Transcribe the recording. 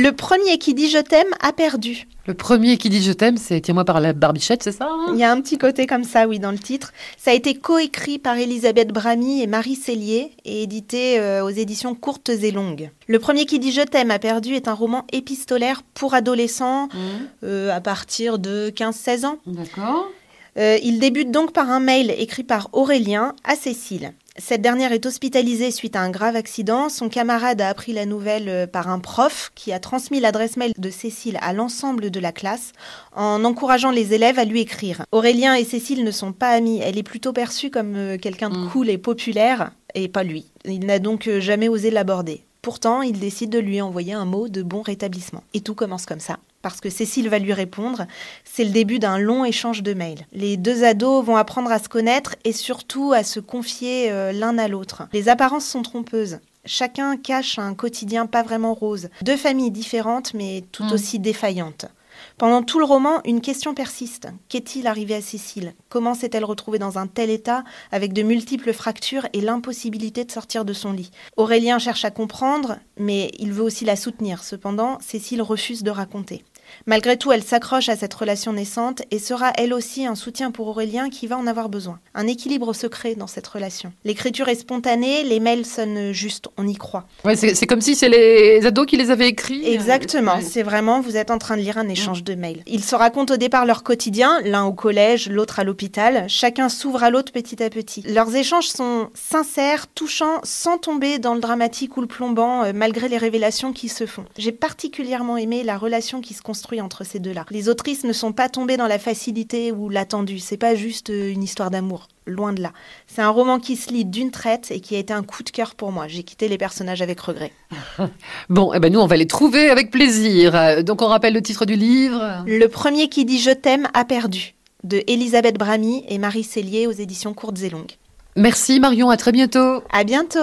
Le premier qui dit je t'aime a perdu. Le premier qui dit je t'aime, c'est Tiens-moi par la barbichette, c'est ça hein Il y a un petit côté comme ça, oui, dans le titre. Ça a été coécrit par Elisabeth Bramy et Marie Cellier et édité euh, aux éditions courtes et longues. Le premier qui dit je t'aime a perdu est un roman épistolaire pour adolescents Mmh. euh, à partir de 15-16 ans. D'accord. Euh, il débute donc par un mail écrit par Aurélien à Cécile. Cette dernière est hospitalisée suite à un grave accident. Son camarade a appris la nouvelle euh, par un prof qui a transmis l'adresse mail de Cécile à l'ensemble de la classe en encourageant les élèves à lui écrire. Aurélien et Cécile ne sont pas amis. Elle est plutôt perçue comme euh, quelqu'un de Mm. cool et populaire et pas lui. Il n'a donc euh, jamais osé l'aborder. Pourtant, il décide de lui envoyer un mot de bon rétablissement. Et tout commence comme ça. Parce que Cécile va lui répondre, c'est le début d'un long échange de mails. Les deux ados vont apprendre à se connaître et surtout à se confier euh, l'un à l'autre. Les apparences sont trompeuses. Chacun cache un quotidien pas vraiment rose. Deux familles différentes mais tout Mm. aussi défaillantes. Pendant tout le roman, une question persiste. Qu'est-il arrivé à Cécile? Comment s'est-elle retrouvée dans un tel état avec de multiples fractures et l'impossibilité de sortir de son lit? Aurélien cherche à comprendre, mais il veut aussi la soutenir. Cependant, Cécile refuse de raconter. Malgré tout, elle s'accroche à cette relation naissante et sera elle aussi un soutien pour Aurélien qui va en avoir besoin. Un équilibre secret dans cette relation. L'écriture est spontanée, les mails sonnent justes, on y croit. Ouais, c'est comme si c'est les ados qui les avaient écrits. Exactement, Ouais. c'est vraiment, vous êtes en train de lire un échange de mails. Ils se racontent au départ leur quotidien, l'un au collège, l'autre à l'hôpital. Chacun s'ouvre à l'autre petit à petit. Leurs échanges sont sincères, touchants, sans tomber dans le dramatique ou le plombant, euh, malgré les révélations qui se font. J'ai particulièrement aimé la relation qui se construit entre ces deux-là. Les autrices ne sont pas tombées dans la facilité ou l'attendu. C'est pas juste euh, une histoire d'amour. Loin de là. C'est un roman qui se lit d'une traite et qui a été un coup de cœur pour moi. J'ai quitté les personnages avec regret. Bon, eh ben nous, on va les trouver avec plaisir. Euh, Donc, on rappelle le titre du livre. Le premier qui dit je t'aime a perdu de Elisabeth Bramy et Marie Cellier aux éditions courtes et longues. Merci Marion, à très bientôt. À bientôt.